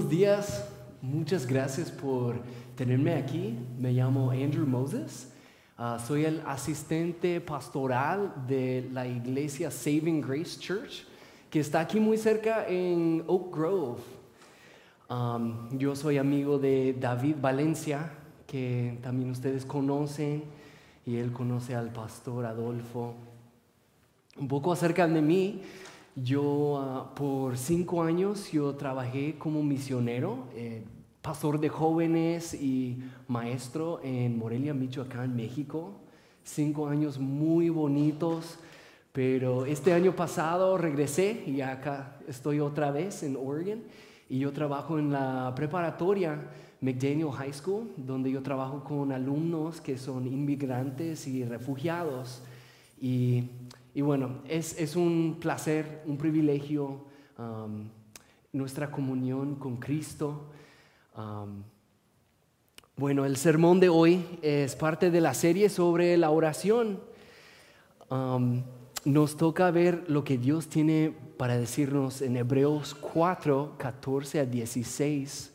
buenos días. Muchas gracias por tenerme aquí. Me llamo Andrew Moses. Ah, soy el asistente pastoral de la iglesia Saving Grace Church, que está aquí muy cerca en Oak Grove. Um, yo soy amigo de David Valencia, que también ustedes conocen, y él conoce al pastor Adolfo. Un poco acerca de mí, yo ah, por cinco años yo trabajé como misionero, eh, pastor de jóvenes y maestro en Morelia, Michoacán, México. Cinco años muy bonitos, pero este año pasado regresé y acá estoy otra vez en Oregon y yo trabajo en la preparatoria McDaniel High School, donde yo trabajo con alumnos que son inmigrantes y refugiados. Y y bueno, es, un placer, un privilegio um, nuestra comunión con Cristo. Um, bueno, el sermón de hoy es parte de la serie sobre la oración. Um, nos toca ver lo que Dios tiene para decirnos en Hebreos 4, 14 a 16.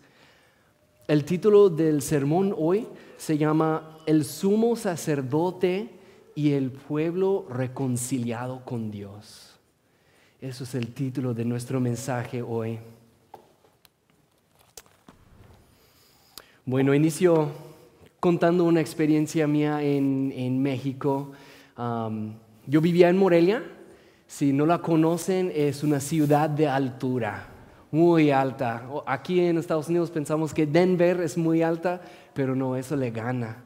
El título del sermón hoy se llama El sumo sacerdote y el pueblo reconciliado con Dios. Eso es el título de nuestro mensaje hoy. Bueno, inicio contando una experiencia mía en, México. yo vivía en Morelia. Si no la conocen, es una ciudad de altura, muy alta. Aquí en Estados Unidos pensamos que Denver es muy alta, pero no, eso le gana.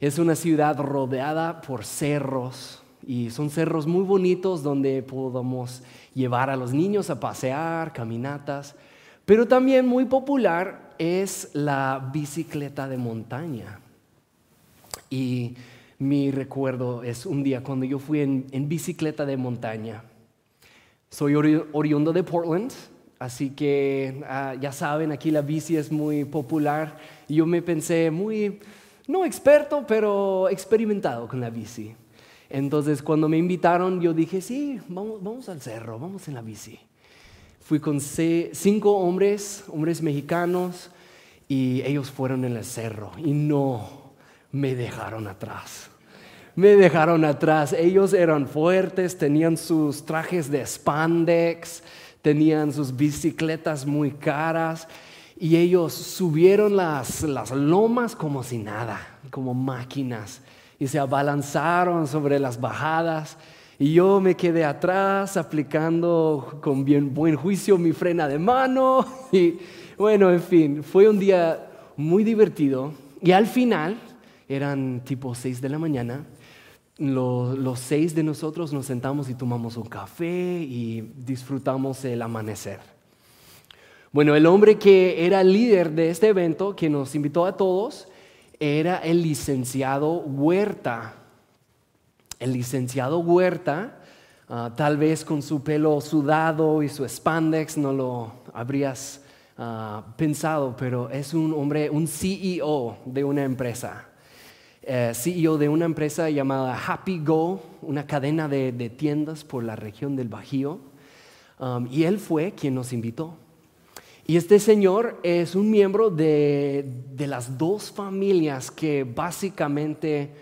Es una ciudad rodeada por cerros y son cerros muy bonitos donde podemos llevar a los niños a pasear, caminatas, pero también muy popular es la bicicleta de montaña. Y mi recuerdo es un día cuando yo fui en, bicicleta de montaña. Soy oriundo de Portland, así que ah, ya saben, aquí la bici es muy popular. Y yo me pensé muy no experto, pero experimentado con la bici. Entonces cuando me invitaron, yo dije, sí, vamos, al cerro, vamos en la bici. Fui con cinco hombres, hombres mexicanos, y ellos fueron en el cerro y no me dejaron atrás. Me dejaron atrás. Ellos eran fuertes, tenían sus trajes de spandex, tenían sus bicicletas muy caras y ellos subieron las, las lomas como si nada, como máquinas, y se abalanzaron sobre las bajadas. Y yo me quedé atrás aplicando con bien buen juicio mi frena de mano. Y bueno, en fin, fue un día muy divertido. Y al final, eran tipo 6 de la mañana, los, los seis de nosotros nos sentamos y tomamos un café y disfrutamos el amanecer. Bueno, el hombre que era líder de este evento, que nos invitó a todos, era el licenciado Huerta. El licenciado Huerta, ah, tal vez con su pelo sudado y su spandex no lo habrías ah, pensado, pero es un hombre, un CEO de una empresa. Eh, CEO de una empresa llamada Happy Go, una cadena de, tiendas por la región del Bajío. Um, y él fue quien nos invitó. Y este señor es un miembro de, las dos familias que básicamente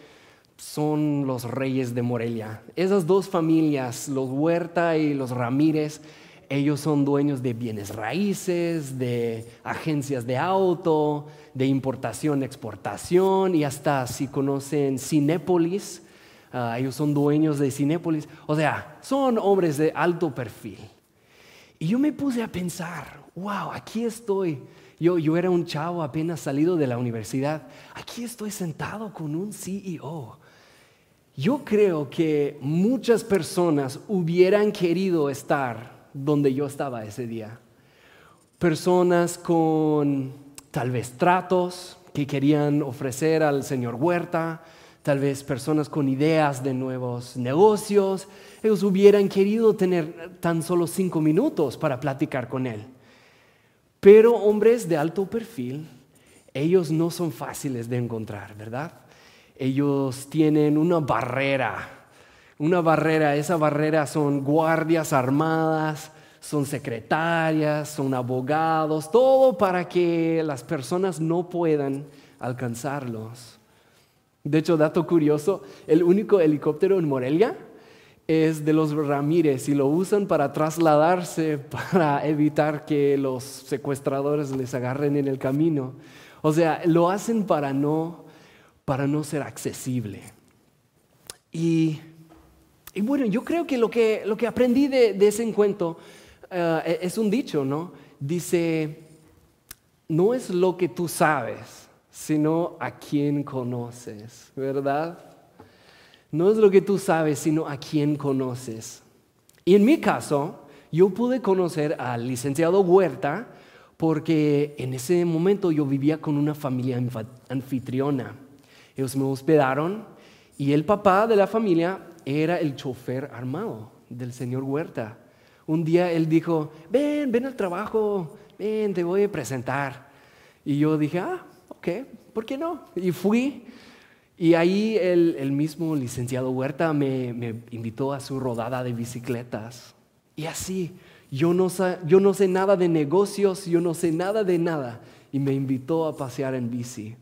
son los reyes de Morelia. Esas dos familias, los Huerta y los Ramírez, ellos son dueños de bienes raíces, de agencias de auto, de importación, exportación y hasta si conocen Cinépolis, ah, ellos son dueños de Cinépolis. O sea, son hombres de alto perfil. Y yo me puse a pensar, wow, aquí estoy. Yo, yo era un chavo apenas salido de la universidad. Aquí estoy sentado con un CEO. Yo creo que muchas personas hubieran querido estar donde yo estaba ese día. Personas con tal vez tratos que querían ofrecer al señor Huerta, tal vez personas con ideas de nuevos negocios. Ellos hubieran querido tener tan solo cinco minutos para platicar con él. Pero hombres de alto perfil, ellos no son fáciles de encontrar, ¿verdad? Ellos tienen una barrera, una barrera, esa barrera son guardias armadas, son secretarias, son abogados, todo para que las personas no puedan alcanzarlos. De hecho, dato curioso, el único helicóptero en Morelia es de los Ramírez y lo usan para trasladarse, para evitar que los secuestradores les agarren en el camino. O sea, lo hacen para no, para no ser accesible. Y, bueno, yo creo que lo que, lo que aprendí de, ese encuentro eh, es un dicho, ¿no? Dice, no es lo que tú sabes, sino a quien conoces, ¿verdad? No es lo que tú sabes, sino a quien conoces. Y en mi caso, yo pude conocer al licenciado Huerta porque en ese momento yo vivía con una familia anfitriona. Ellos me hospedaron y el papá de la familia era el chofer armado del señor Huerta. Un día él dijo, ven, ven al trabajo, ven, te voy a presentar. Y yo dije, ah, ok, ¿por qué no? Y fui. Y ahí el, mismo licenciado Huerta me, me, invitó a su rodada de bicicletas. Y así, yo no, yo no sé nada de negocios, yo no sé nada de nada. Y me invitó a pasear en bici.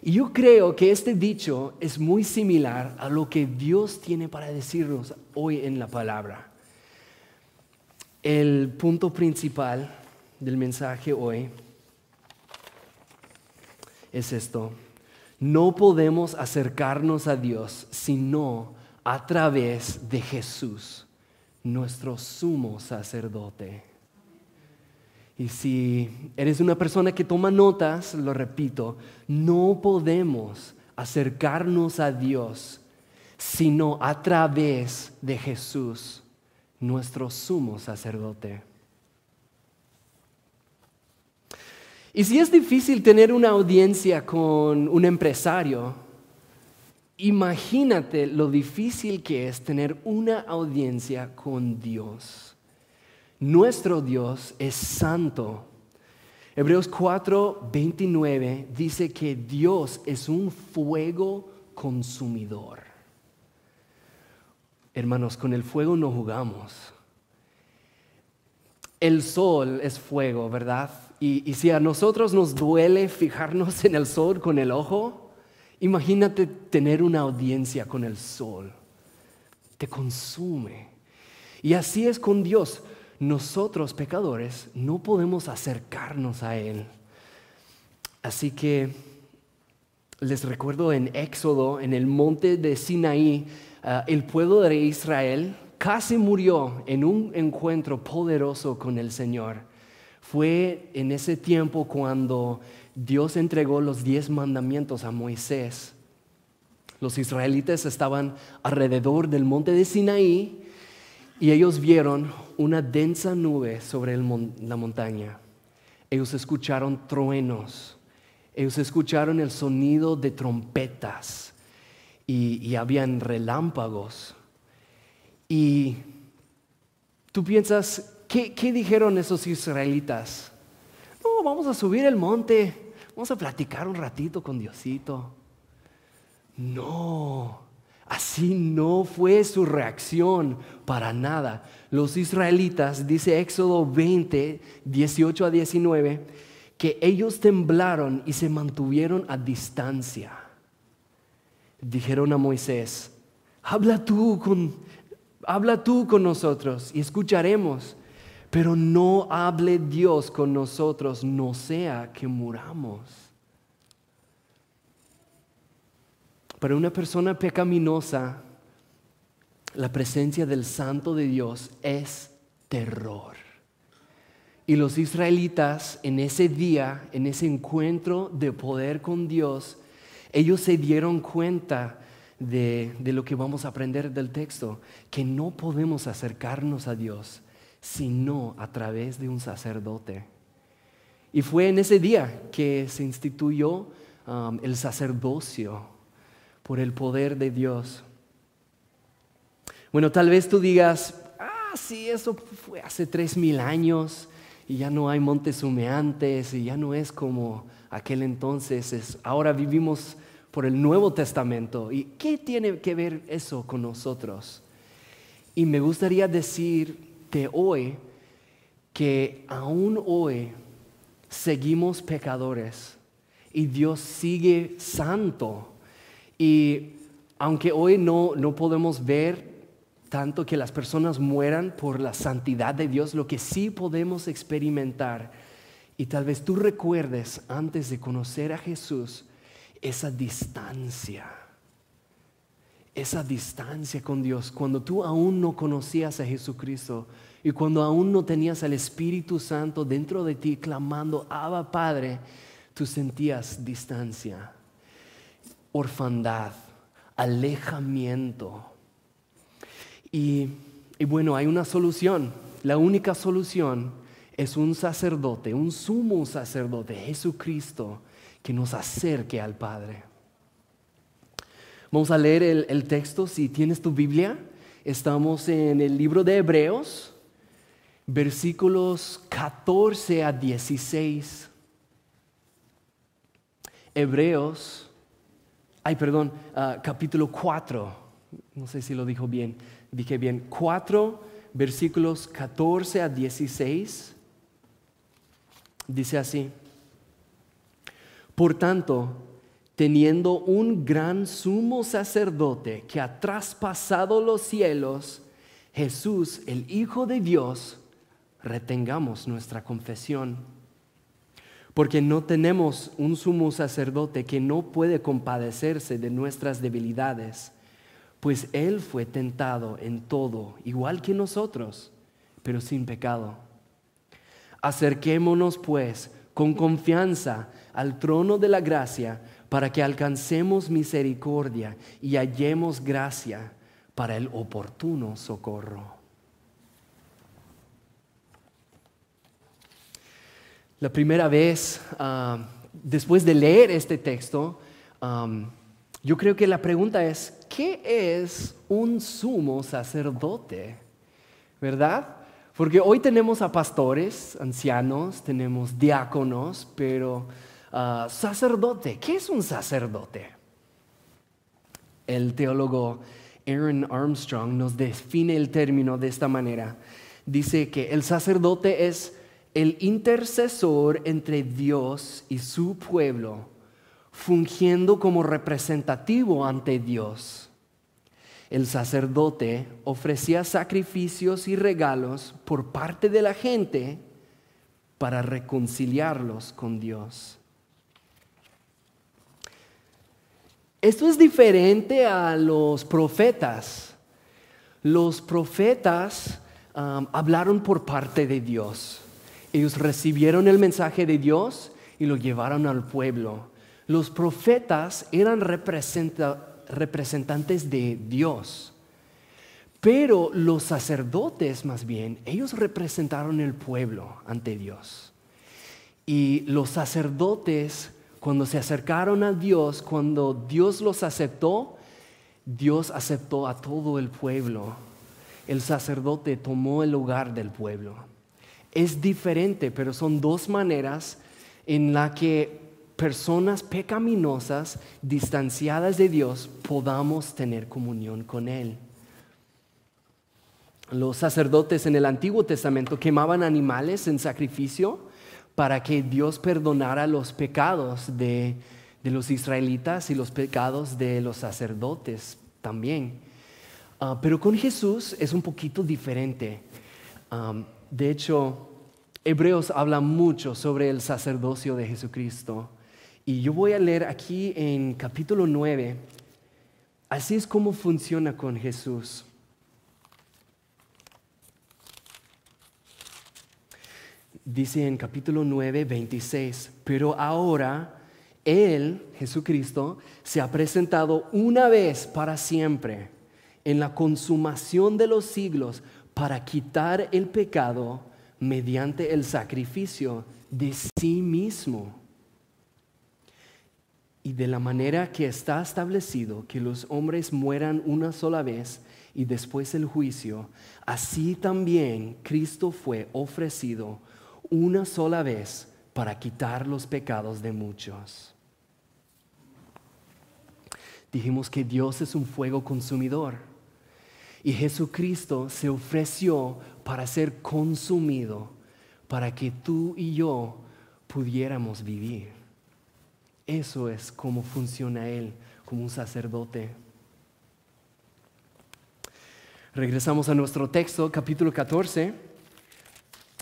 Y yo creo que este dicho es muy similar a lo que Dios tiene para decirnos hoy en la palabra. El punto principal del mensaje hoy es esto. No podemos acercarnos a Dios sino a través de Jesús, nuestro sumo sacerdote. Y si eres una persona que toma notas, lo repito, no podemos acercarnos a Dios sino a través de Jesús, nuestro sumo sacerdote. Y si es difícil tener una audiencia con un empresario, imagínate lo difícil que es tener una audiencia con Dios. Nuestro Dios es santo. Hebreos 4, 29 dice que Dios es un fuego consumidor. Hermanos, con el fuego no jugamos. El sol es fuego, ¿verdad? Y, si a nosotros nos duele fijarnos en el sol con el ojo, imagínate tener una audiencia con el sol. Te consume. Y así es con Dios. Nosotros, pecadores, no podemos acercarnos a Él. Así que les recuerdo en Éxodo, en el monte de Sinaí, ah, el pueblo de Israel casi murió en un encuentro poderoso con el Señor. Fue en ese tiempo cuando Dios entregó los diez mandamientos a Moisés. Los israelitas estaban alrededor del monte de Sinaí y ellos vieron una densa nube sobre la montaña. Ellos escucharon truenos, ellos escucharon el sonido de trompetas y, y habían relámpagos. Y tú piensas, ¿qué, dijeron esos israelitas? No, vamos a subir el monte, vamos a platicar un ratito con Diosito. No, así no fue su reacción para nada. Los israelitas, dice Éxodo 20, 18 a 19, que ellos temblaron y se mantuvieron a distancia. Dijeron a Moisés, habla tú con, habla tú con nosotros y escucharemos pero no hable Dios con nosotros, no sea que muramos. Para una persona pecaminosa, la presencia del Santo de Dios es terror. Y los israelitas en ese día, en ese encuentro de poder con Dios, ellos se dieron cuenta de, de, lo que vamos a aprender del texto, que no podemos acercarnos a Dios sino a través de un sacerdote. Y fue en ese día que se instituyó um, el sacerdocio por el poder de Dios. Bueno, tal vez tú digas, ah, sí, eso fue hace tres mil años y ya no hay montes humeantes y ya no es como aquel entonces. ahora vivimos por el Nuevo Testamento. ¿Y qué tiene que ver eso con nosotros? Y me gustaría decir de hoy que aún hoy seguimos pecadores y Dios sigue santo. Y aunque hoy no, no podemos ver tanto que las personas mueran por la santidad de Dios, lo que sí podemos experimentar, y tal vez tú recuerdes antes de conocer a Jesús, esa distancia, esa distancia con Dios, cuando tú aún no conocías a Jesucristo y cuando aún no tenías al Espíritu Santo dentro de ti clamando, Abba Padre, tú sentías distancia, orfandad, alejamiento y, bueno, hay una solución. La única solución es un sacerdote, un sumo sacerdote, Jesucristo, que nos acerque al Padre. Vamos a leer el, texto, si tienes tu Biblia, estamos en el libro de Hebreos, versículos 14 a 16. Hebreos, ay perdón, uh, capítulo 4, no sé si lo dijo bien dije bien, 4 versículos 14 a 16, dice así, por tanto, teniendo un gran sumo sacerdote que ha traspasado los cielos, Jesús, el Hijo de Dios, retengamos nuestra confesión. Porque no tenemos un sumo sacerdote que no puede compadecerse de nuestras debilidades pues Él fue tentado en todo, igual que nosotros, pero sin pecado. Acerquémonos pues con confianza al trono de la gracia para que alcancemos misericordia y hallemos gracia para el oportuno socorro. La primera vez, ah, después de leer este texto, yo creo que la pregunta es, ¿qué es un sumo sacerdote? ¿Verdad? Porque hoy tenemos a pastores, ancianos, tenemos diáconos, pero ah, sacerdote, ¿qué es un sacerdote? El teólogo Aaron Armstrong nos define el término de esta manera. Dice que el sacerdote es el intercesor entre Dios y su pueblo fungiendo como representativo ante Dios. El sacerdote ofrecía sacrificios y regalos por parte de la gente para reconciliarlos con Dios. Esto es diferente a los profetas. Los profetas um, hablaron por parte de Dios. Ellos recibieron el mensaje de Dios y lo llevaron al pueblo. Los profetas eran representantes de Dios, pero los sacerdotes más bien, ellos representaron el pueblo ante Dios. Y los sacerdotes, cuando se acercaron a Dios, cuando Dios los aceptó, Dios aceptó a todo el pueblo. El sacerdote tomó el lugar del pueblo. Es diferente, pero son dos maneras en la que personas pecaminosas, distanciadas de Dios, podamos tener comunión con Él. Los sacerdotes en el Antiguo Testamento quemaban animales en sacrificio para que Dios perdonara los pecados de, los israelitas y los pecados de los sacerdotes también. Ah, pero con Jesús es un poquito diferente. de hecho, Hebreos habla mucho sobre el sacerdocio de Jesucristo. Y yo voy a leer aquí en capítulo 9, así es como funciona con Jesús. Dice en capítulo 9, 26, pero ahora Él, Jesucristo, se ha presentado una vez para siempre en la consumación de los siglos para quitar el pecado mediante el sacrificio de sí mismo y de la manera que está establecido que los hombres mueran una sola vez y después el juicio, así también Cristo fue ofrecido una sola vez para quitar los pecados de muchos. Dijimos que Dios es un fuego consumidor y Jesucristo se ofreció para ser consumido, para que tú y yo pudiéramos vivir. Eso es cómo funciona Él como un sacerdote. Regresamos a nuestro texto, capítulo 14.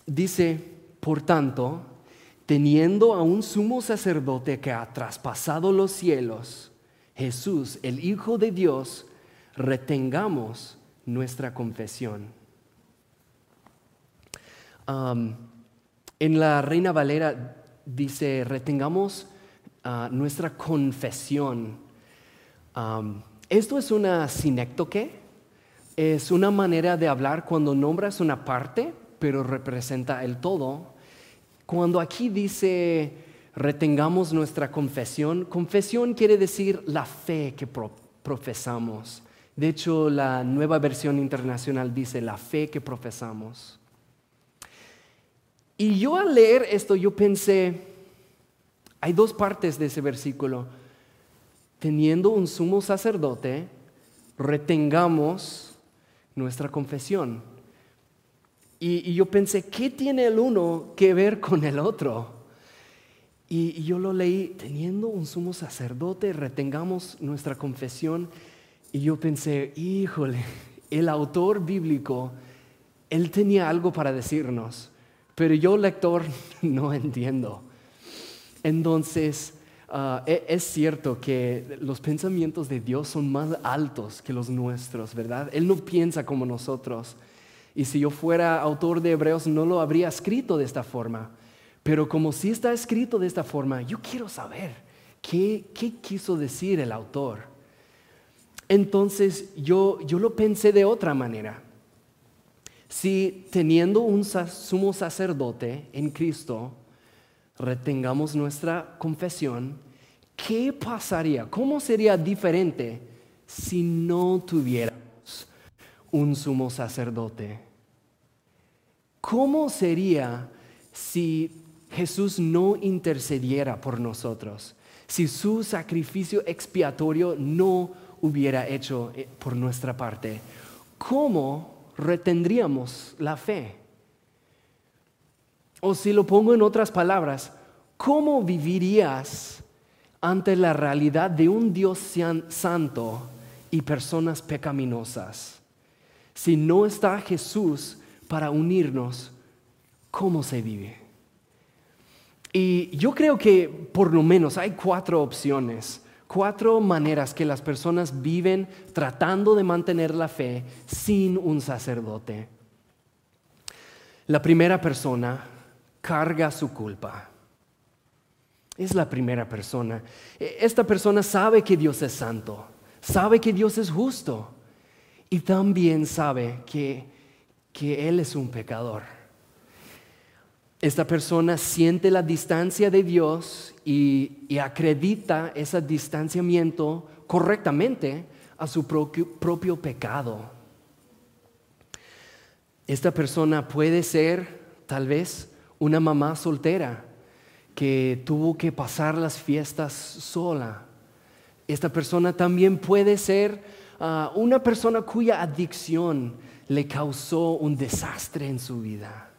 Dice, por tanto, teniendo a un sumo sacerdote que ha traspasado los cielos, Jesús, el Hijo de Dios, retengamos nuestra confesión. en la Reina Valera dice, retengamos nuestra confesión. esto es una sinéctoque, es una manera de hablar cuando nombras una parte, pero representa el todo. Cuando aquí dice retengamos nuestra confesión, confesión quiere decir la fe que profesamos. De hecho, la nueva versión internacional dice la fe que profesamos. Y yo al leer esto, yo pensé, hay dos partes de ese versículo. Teniendo un sumo sacerdote, retengamos nuestra confesión. Y, yo pensé, ¿qué tiene el uno que ver con el otro? Y, y yo lo leí, teniendo un sumo sacerdote, retengamos nuestra confesión. Y yo pensé, híjole, el autor bíblico, él tenía algo para decirnos, pero yo lector no entiendo. Entonces, ah, e, es cierto que los pensamientos de Dios son más altos que los nuestros, ¿verdad? Él no piensa como nosotros. Y si yo fuera autor de Hebreos, no lo habría escrito de esta forma. Pero como sí está escrito de esta forma, yo quiero saber qué, qué quiso decir el autor. Entonces yo, yo lo pensé de otra manera. Si teniendo un sumo sacerdote en Cristo, retengamos nuestra confesión, ¿qué pasaría? ¿Cómo sería diferente si no tuviéramos un sumo sacerdote? ¿Cómo sería si Jesús no intercediera por nosotros? Si su sacrificio expiatorio no hubiera hecho eh, por nuestra parte, ¿cómo retendríamos la fe? O si lo pongo en otras palabras, ¿cómo vivirías ante la realidad de un Dios santo y personas pecaminosas? Si no está Jesús para unirnos, ¿cómo se vive? Y yo creo que por lo menos hay cuatro opciones cuatro maneras que las personas viven tratando de mantener la fe sin un sacerdote. La primera persona carga su culpa. Es la primera persona. E, esta persona sabe que Dios es santo, sabe que Dios es justo y también sabe que, que Él es un pecador. Esta persona siente la distancia de Dios y, acredita ese distanciamiento correctamente a su propio, pecado. Esta persona puede ser tal vez una mamá soltera que tuvo que pasar las fiestas sola. Esta persona también puede ser ah, una persona cuya adicción le causó un desastre en su vida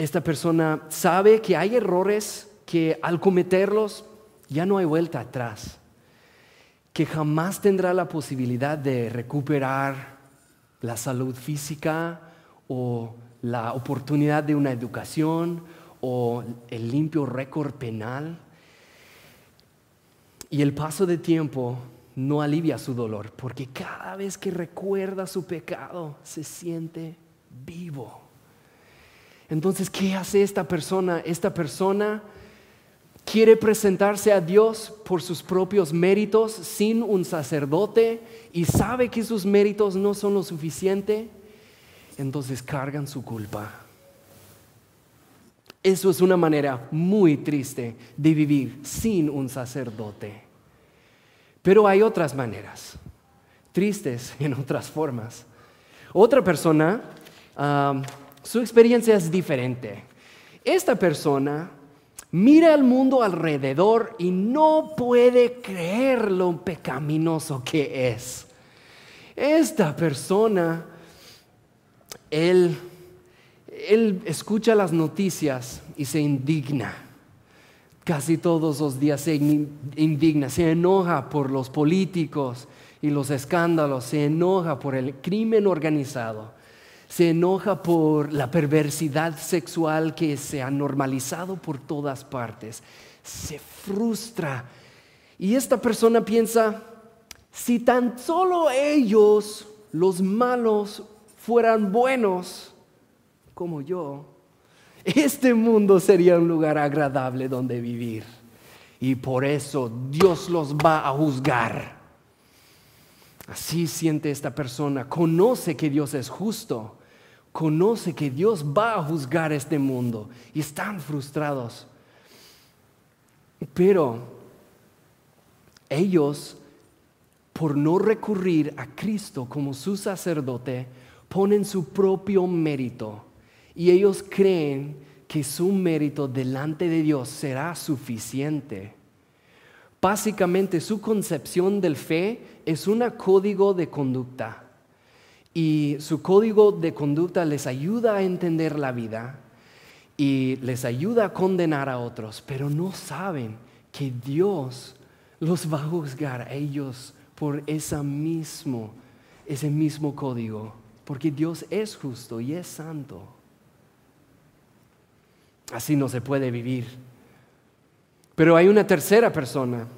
esta persona sabe que hay errores que al cometerlos ya no hay vuelta atrás, que jamás tendrá la posibilidad de recuperar la salud física o la oportunidad de una educación o el limpio récord penal. Y el paso de tiempo no alivia su dolor, porque cada vez que recuerda su pecado se siente vivo. Entonces, ¿qué hace esta persona? Esta persona quiere presentarse a Dios por sus propios méritos sin un sacerdote y sabe que sus méritos no son lo suficiente. Entonces cargan su culpa. Eso es una manera muy triste de vivir sin un sacerdote. Pero hay otras maneras, tristes en otras formas. Otra persona ah, su experiencia es diferente. Esta persona mira al mundo alrededor y no puede creer lo pecaminoso que es. Esta persona él, él escucha las noticias y se indigna. Casi todos los días se indigna, se enoja por los políticos y los escándalos, se enoja por el crimen organizado, se enoja por la perversidad sexual que se ha normalizado por todas partes, se frustra. Y esta persona piensa, si tan solo ellos, los malos, fueran buenos como yo, este mundo sería un lugar agradable donde vivir. Y por eso Dios los va a juzgar. Así siente esta persona. Conoce que Dios es justo. Conoce que Dios va a juzgar este mundo. Y están frustrados. Pero ellos, por no recurrir a Cristo como su sacerdote, ponen su propio mérito y ellos creen que su mérito delante de Dios será suficiente. Básicamente su concepción del fe es un código de conducta y su código de conducta les ayuda a entender la vida y les ayuda a condenar a otros, pero no saben que Dios los va a juzgar a ellos por ese mismo, ese mismo código, porque Dios es justo y es santo. Así no se puede vivir. Pero hay una tercera persona.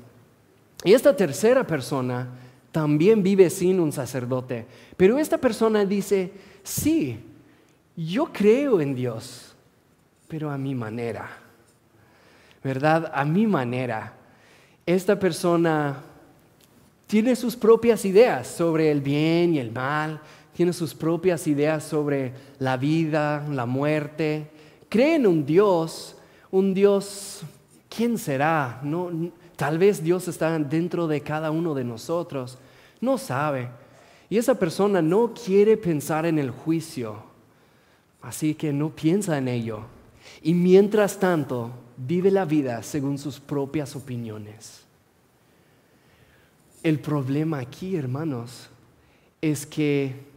Y esta tercera persona también vive sin un sacerdote. Pero esta persona dice, sí, yo creo en Dios, pero a mi manera. ¿Verdad? A mi manera. Esta persona tiene sus propias ideas sobre el bien y el mal, tiene sus propias ideas sobre la vida, la muerte, cree en un Dios, un Dios, ¿quién será? Tal vez Dios está dentro de cada uno de nosotros, no sabe. Y esa persona no quiere pensar en el juicio, así que no piensa en ello. Y mientras tanto, vive la vida según sus propias opiniones. El problema aquí, hermanos, es que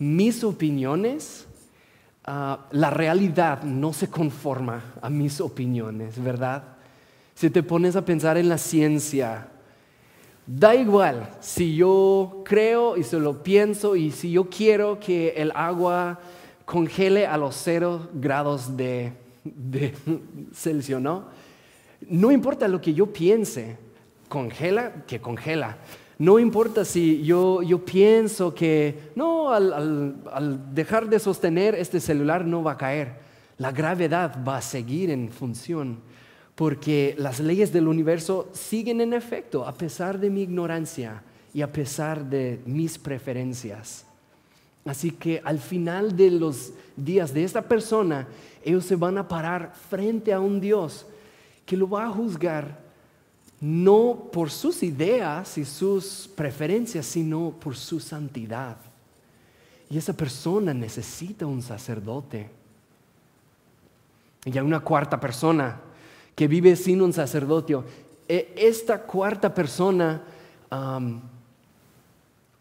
mis opiniones Ah, la realidad no se conforma a mis opiniones, ¿verdad? Si te pones a pensar en la ciencia, da igual si yo creo y se lo pienso y si yo quiero que el agua congele a los cero grados de, de Celsius, ¿no? No importa lo que yo piense, congela, que congela. No importa si yo, pienso que, no, al, dejar de sostener este celular no va a caer. La gravedad va a seguir en función porque las leyes del universo siguen en efecto a pesar de mi ignorancia y a pesar de mis preferencias. Así que al final de los días de esta persona, ellos se van a parar frente a un Dios que lo va a juzgar no por sus ideas y sus preferencias, sino por su santidad. Y esa persona necesita un sacerdote. Y hay una cuarta persona que vive sin un sacerdote. E, esta cuarta persona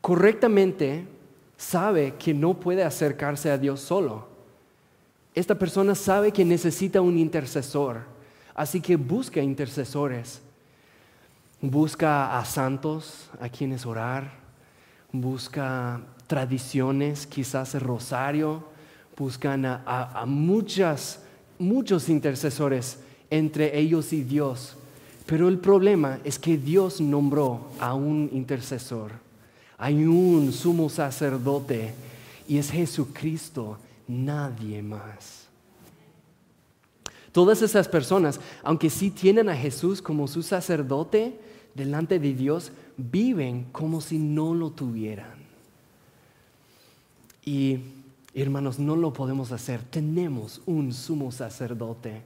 correctamente sabe que no puede acercarse a Dios solo. Esta persona sabe que necesita un intercesor, así que busca intercesores busca a santos a quienes orar, busca tradiciones, quizás el rosario, buscan a, muchas, muchos intercesores entre ellos y Dios. Pero el problema es que Dios nombró a un intercesor, hay un sumo sacerdote y es Jesucristo, nadie más. Todas esas personas, aunque sí tienen a Jesús como su sacerdote, delante de Dios viven como si no lo tuvieran. Y hermanos, no lo podemos hacer. Tenemos un sumo sacerdote.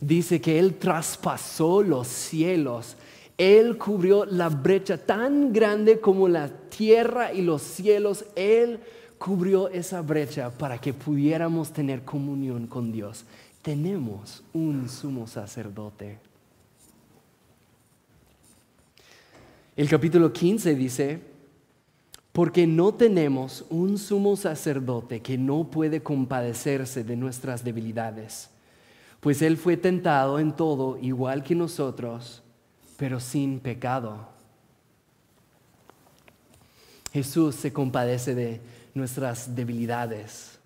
Dice que Él traspasó los cielos. Él cubrió la brecha tan grande como la tierra y los cielos. Él cubrió esa brecha para que pudiéramos tener comunión con Dios. Tenemos un sumo sacerdote. El capítulo 15 dice, Porque no tenemos un sumo sacerdote que no puede compadecerse de nuestras debilidades, pues Él fue tentado en todo igual que nosotros, pero sin pecado. Jesús se compadece de nuestras debilidades.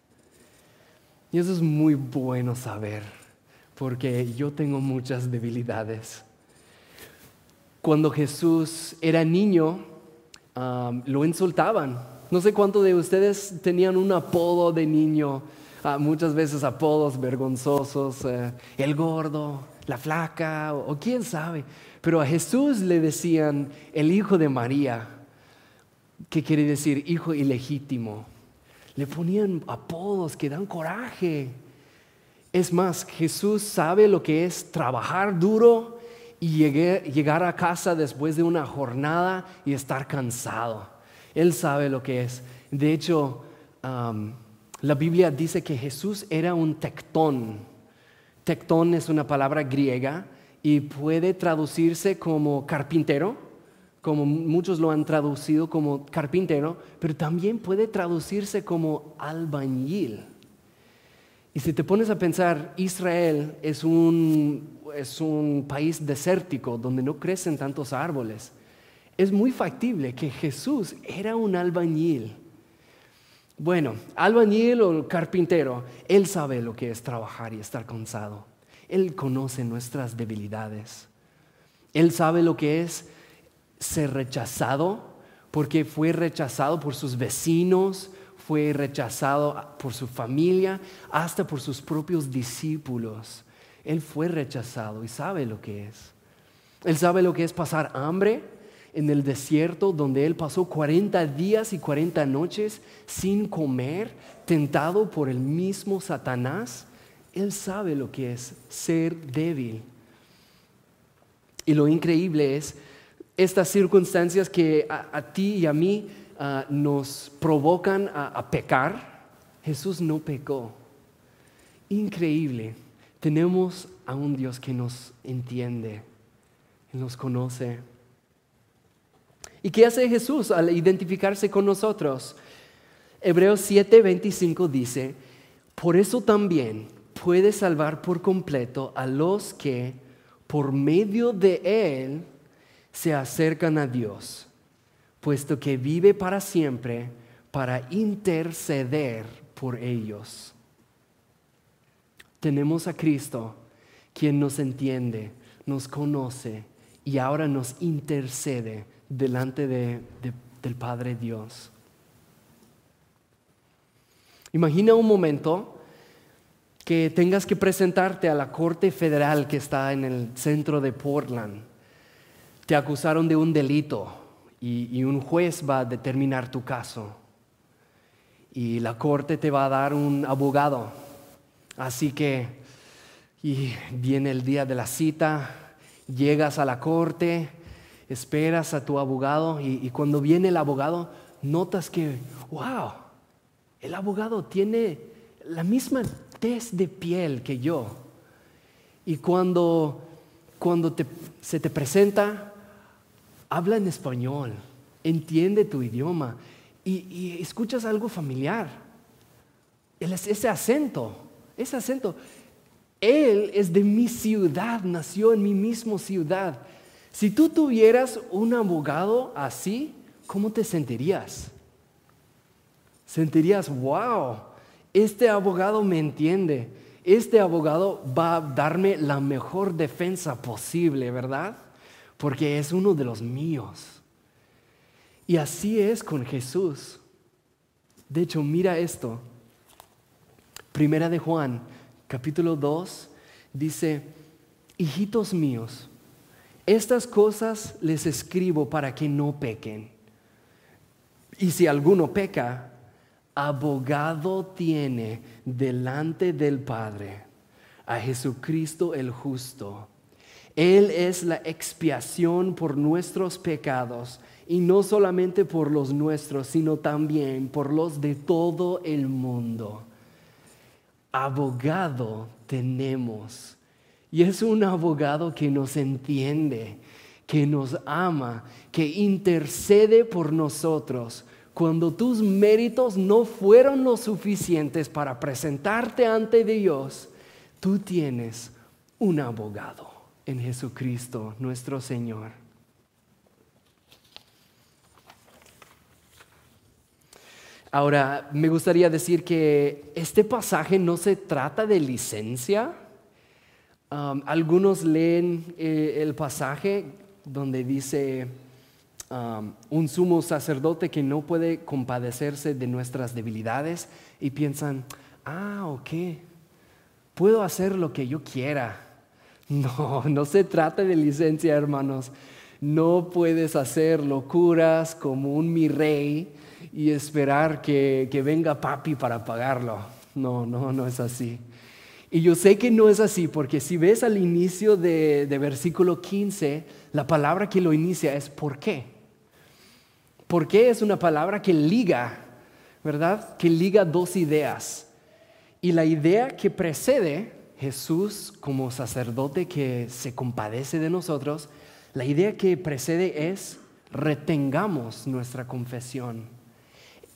Y eso es muy bueno saber, porque yo tengo muchas debilidades. Cuando Jesús era niño, lo insultaban. No sé cuántos de ustedes tenían un apodo de niño, ah, muchas veces apodos vergonzosos, eh, el gordo, la flaca, o quién sabe. Pero a Jesús le decían el hijo de María, que quiere decir hijo ilegítimo. Le ponían apodos que dan coraje. Es más, Jesús sabe lo que es trabajar duro y llegar a casa después de una jornada y estar cansado. Él sabe lo que es. De hecho, la Biblia dice que Jesús era un tectón. Tectón es una palabra griega y puede traducirse como carpintero como muchos lo han traducido como carpintero, pero también puede traducirse como albañil. Y si te pones a pensar, Israel es un, es un país desértico donde no crecen tantos árboles. Es muy factible que Jesús era un albañil. Bueno, albañil o carpintero, Él sabe lo que es trabajar y estar cansado. Él conoce nuestras debilidades. Él sabe lo que es ser rechazado, porque fue rechazado por sus vecinos, fue rechazado por su familia, hasta por sus propios discípulos. Él fue rechazado y sabe lo que es. Él sabe lo que es pasar hambre en el desierto donde él pasó 40 días y 40 noches sin comer, tentado por el mismo Satanás. Él sabe lo que es ser débil. Y lo increíble es estas circunstancias que a, ti y a mí ah, nos provocan a, pecar, Jesús no pecó. Increíble. Tenemos a un Dios que nos entiende, que nos conoce. ¿Y qué hace Jesús al identificarse con nosotros? Hebreos 7:25 dice, por eso también puede salvar por completo a los que por medio de Él se acercan a Dios, puesto que vive para siempre para interceder por ellos. Tenemos a Cristo, quien nos entiende, nos conoce y ahora nos intercede delante del Padre Dios. Imagina un momento que tengas que presentarte a la Corte Federal que está en el centro de Portland te acusaron de un delito y, un juez va a determinar tu caso. Y la corte te va a dar un abogado. Así que y viene el día de la cita, llegas a la corte, esperas a tu abogado y, y cuando viene el abogado notas que, wow, el abogado tiene la misma tez de piel que yo. Y cuando, cuando se te presenta, habla en español, entiende tu idioma y, escuchas algo familiar. ese acento, ese acento. Él es de mi ciudad, nació en mi misma ciudad. Si tú tuvieras un abogado así, ¿cómo te sentirías? Sentirías, wow, este abogado me entiende. Este abogado va a darme la mejor defensa posible, ¿verdad? porque es uno de los míos. Y así es con Jesús. De hecho, mira esto. Primera de Juan, capítulo 2, dice, hijitos míos, estas cosas les escribo para que no pequen. Y si alguno peca, abogado tiene delante del Padre a Jesucristo el justo él es la expiación por nuestros pecados y no solamente por los nuestros, sino también por los de todo el mundo. Abogado tenemos. Y es un abogado que nos entiende, que nos ama, que intercede por nosotros, cuando tus méritos no fueron lo suficientes para presentarte ante Dios, tú tienes un abogado en Jesucristo nuestro Señor. Ahora, me gustaría decir que este pasaje no se trata de licencia. Um, algunos leen eh, el pasaje donde dice um, un sumo sacerdote que no puede compadecerse de nuestras debilidades y piensan, ah, ok, puedo hacer lo que yo quiera. No, no se trata de licencia, hermanos. No puedes hacer locuras como un mi rey y esperar que, venga papi para pagarlo. No, no, no es así. Y yo sé que no es así, porque si ves al inicio de, de, versículo 15, la palabra que lo inicia es ¿por qué? ¿Por qué es una palabra que liga, verdad? Que liga dos ideas. Y la idea que precede Jesús como sacerdote que se compadece de nosotros, la idea que precede es retengamos nuestra confesión.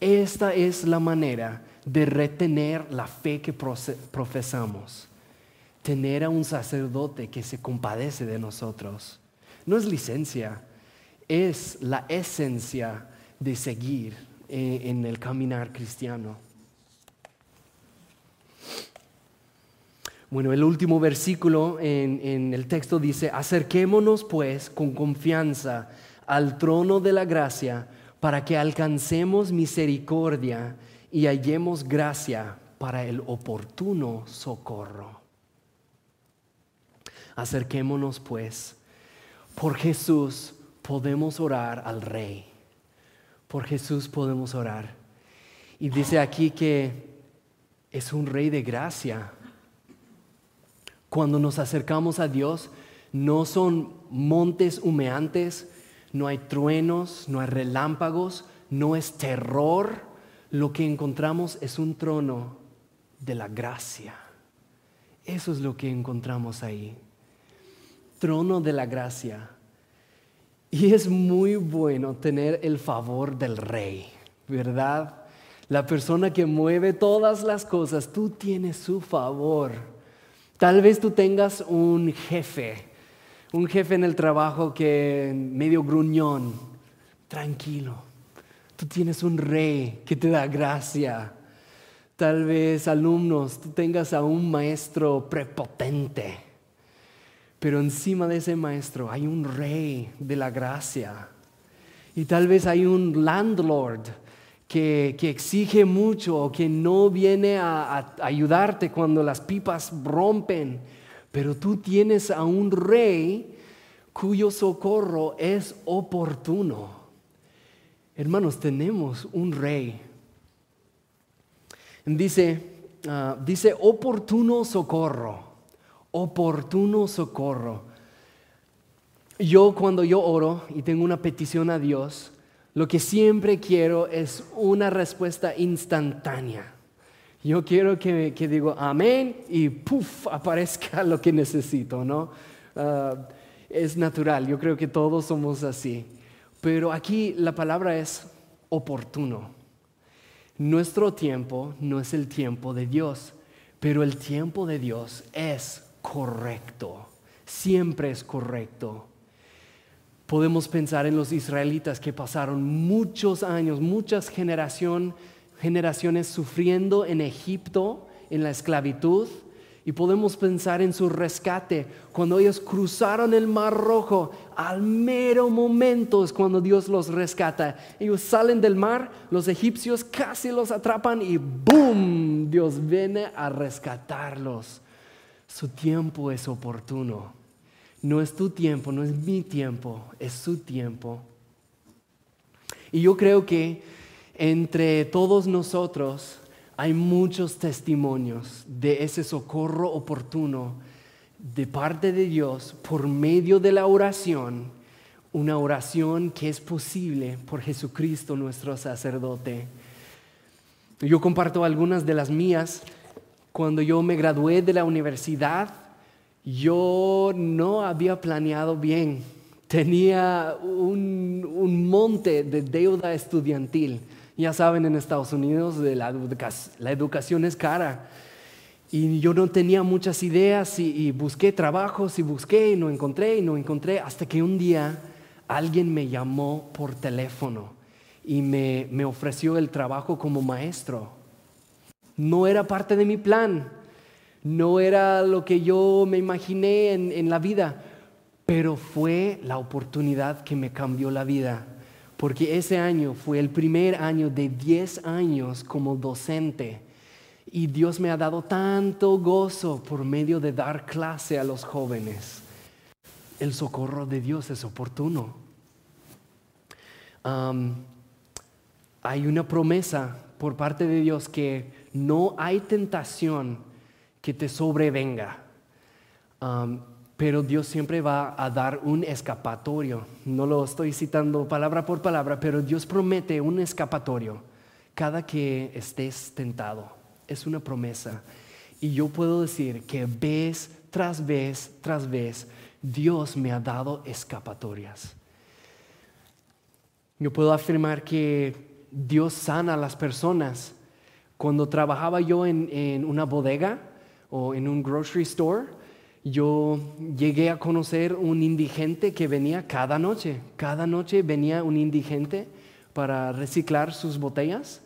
Esta es la manera de retener la fe que profesamos. Tener a un sacerdote que se compadece de nosotros. No es licencia, es la esencia de seguir eh, en el caminar cristiano. Bueno, el último versículo en, el texto dice, acerquémonos pues con confianza al trono de la gracia para que alcancemos misericordia y hallemos gracia para el oportuno socorro. Acerquémonos pues, por Jesús podemos orar al Rey, por Jesús podemos orar. Y dice aquí que es un Rey de gracia, cuando nos acercamos a Dios, no son montes humeantes, no hay truenos, no hay relámpagos, no es terror. Lo que encontramos es un trono de la gracia. Eso es lo que encontramos ahí. Trono de la gracia. Y es muy bueno tener el favor del rey, ¿verdad? La persona que mueve todas las cosas, tú tienes su favor. Tal vez tú tengas un jefe, un jefe en el trabajo que medio gruñón, tranquilo. Tú tienes un rey que te da gracia. Tal vez alumnos, tú tengas a un maestro prepotente. Pero encima de ese maestro hay un rey de la gracia. Y tal vez hay un landlord que, exige mucho o que no viene a, ayudarte cuando las pipas rompen, pero tú tienes a un rey cuyo socorro es oportuno. Hermanos, tenemos un rey. Dice, ah, dice oportuno socorro, oportuno socorro. Yo cuando yo oro y tengo una petición a Dios, lo que siempre quiero es una respuesta instantánea. Yo quiero que, digo amén y puff, aparezca lo que necesito, ¿no? Ah, es natural, yo creo que todos somos así. Pero aquí la palabra es oportuno. Nuestro tiempo no es el tiempo de Dios, pero el tiempo de Dios es correcto, siempre es correcto. Podemos pensar en los israelitas que pasaron muchos años, muchas generaciones sufriendo en Egipto, en la esclavitud. Y podemos pensar en su rescate, cuando ellos cruzaron el Mar Rojo, al mero momento es cuando Dios los rescata. Ellos salen del mar, los egipcios casi los atrapan y ¡boom! Dios viene a rescatarlos. Su tiempo es oportuno. No es tu tiempo, no es mi tiempo, es su tiempo. Y yo creo que entre todos nosotros hay muchos testimonios de ese socorro oportuno de parte de Dios por medio de la oración, una oración que es posible por Jesucristo nuestro sacerdote. Yo comparto algunas de las mías. Cuando yo me gradué de la universidad, yo no había planeado bien. Tenía un, monte de deuda estudiantil. Ya saben, en Estados Unidos la, educación es cara. Y yo no tenía muchas ideas y, busqué trabajos y busqué y no encontré y no encontré hasta que un día alguien me llamó por teléfono y me, me ofreció el trabajo como maestro. No era parte de mi plan, no era lo que yo me imaginé en, en la vida, pero fue la oportunidad que me cambió la vida, porque ese año fue el primer año de 10 años como docente y Dios me ha dado tanto gozo por medio de dar clase a los jóvenes. El socorro de Dios es oportuno. hay una promesa por parte de Dios que no hay tentación que te sobrevenga. Pero Dios siempre va a dar un escapatorio. No lo estoy citando palabra por palabra, pero Dios promete un escapatorio cada que estés tentado es una promesa. Y yo puedo decir que vez tras vez tras vez Dios me ha dado escapatorias. Yo puedo afirmar que Dios sana a las personas. Cuando trabajaba yo en, en una bodega o en un grocery store, yo llegué a conocer un indigente que venía cada noche. Cada noche venía un indigente para reciclar sus botellas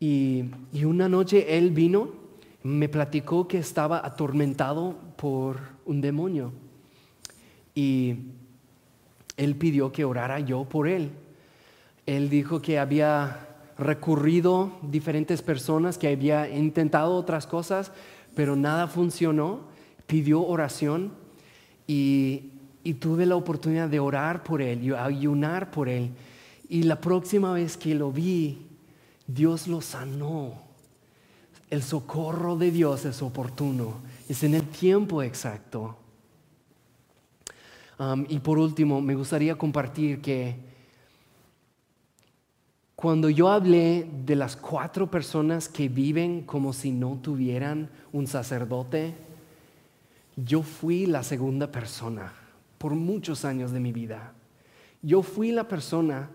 y, una noche él vino, me platicó que estaba atormentado por un demonio. Y él pidió que orara yo por él. Él dijo que había recurrido diferentes personas, que había intentado otras cosas, pero nada funcionó. Pidió oración y, tuve la oportunidad de orar por él y ayunar por él. Y la próxima vez que lo vi, Dios lo sanó. El socorro de Dios es oportuno, es en el tiempo exacto. Um, y por último, me gustaría compartir que cuando yo hablé de las cuatro personas que viven como si no tuvieran un sacerdote, yo fui la segunda persona por muchos años de mi vida. Yo fui la persona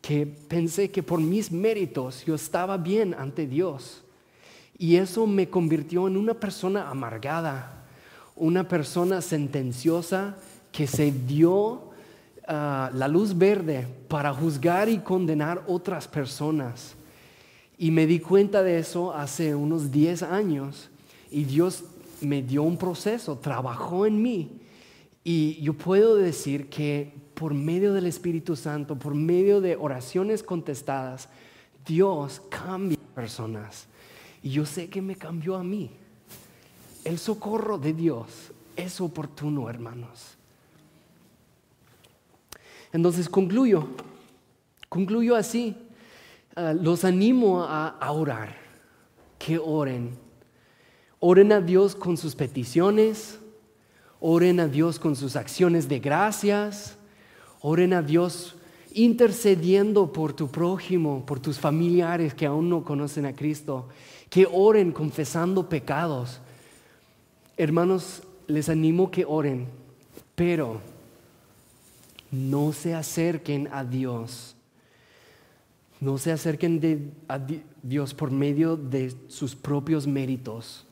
que pensé que por mis méritos yo estaba bien ante Dios. Y eso me convirtió en una persona amargada, una persona sentenciosa que se dio ah, la luz verde para juzgar y condenar otras personas. Y me di cuenta de eso hace unos 10 años y Dios me dio un proceso, trabajó en mí. Y yo puedo decir que por medio del Espíritu Santo, por medio de oraciones contestadas, Dios cambia personas. Y yo sé que me cambió a mí. El socorro de Dios es oportuno, hermanos. Entonces concluyo, concluyo así. Ah, los animo a orar, que oren. Oren a Dios con sus peticiones, oren a Dios con sus acciones de gracias, Oren a Dios intercediendo por tu prójimo, por tus familiares que aún no conocen a Cristo. Que oren confesando pecados. Hermanos, les animo que oren, pero no se acerquen a Dios. No se acerquen a Dios por medio de sus propios méritos,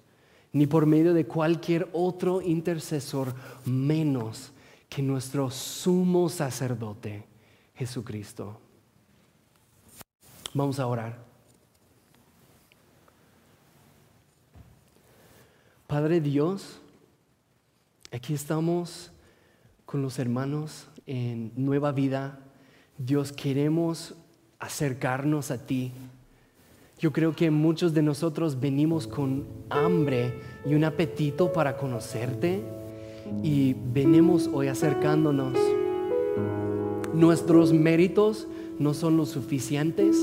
ni por medio de cualquier otro intercesor menos que nuestro sumo sacerdote, Jesucristo. Vamos a orar. Padre Dios, aquí estamos con los hermanos en Nueva Vida. Dios, queremos acercarnos a ti. Yo creo que muchos de nosotros venimos con hambre y un apetito para conocerte y venimos hoy acercándonos. Nuestros méritos no son los suficientes,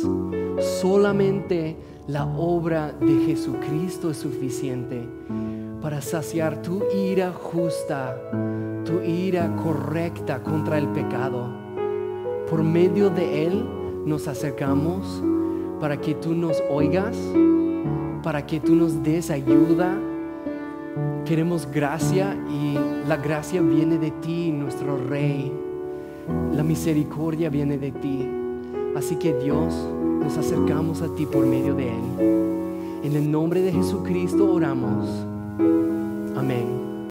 solamente la obra de Jesucristo es suficiente para saciar tu ira justa, tu ira correcta contra el pecado. Por medio de Él nos acercamos para que tú nos oigas, para que tú nos des ayuda Queremos gracia y la gracia viene de ti, nuestro Rey. La misericordia viene de ti. Así que Dios, nos acercamos a ti por medio de Él. En el nombre de Jesucristo oramos. Amén.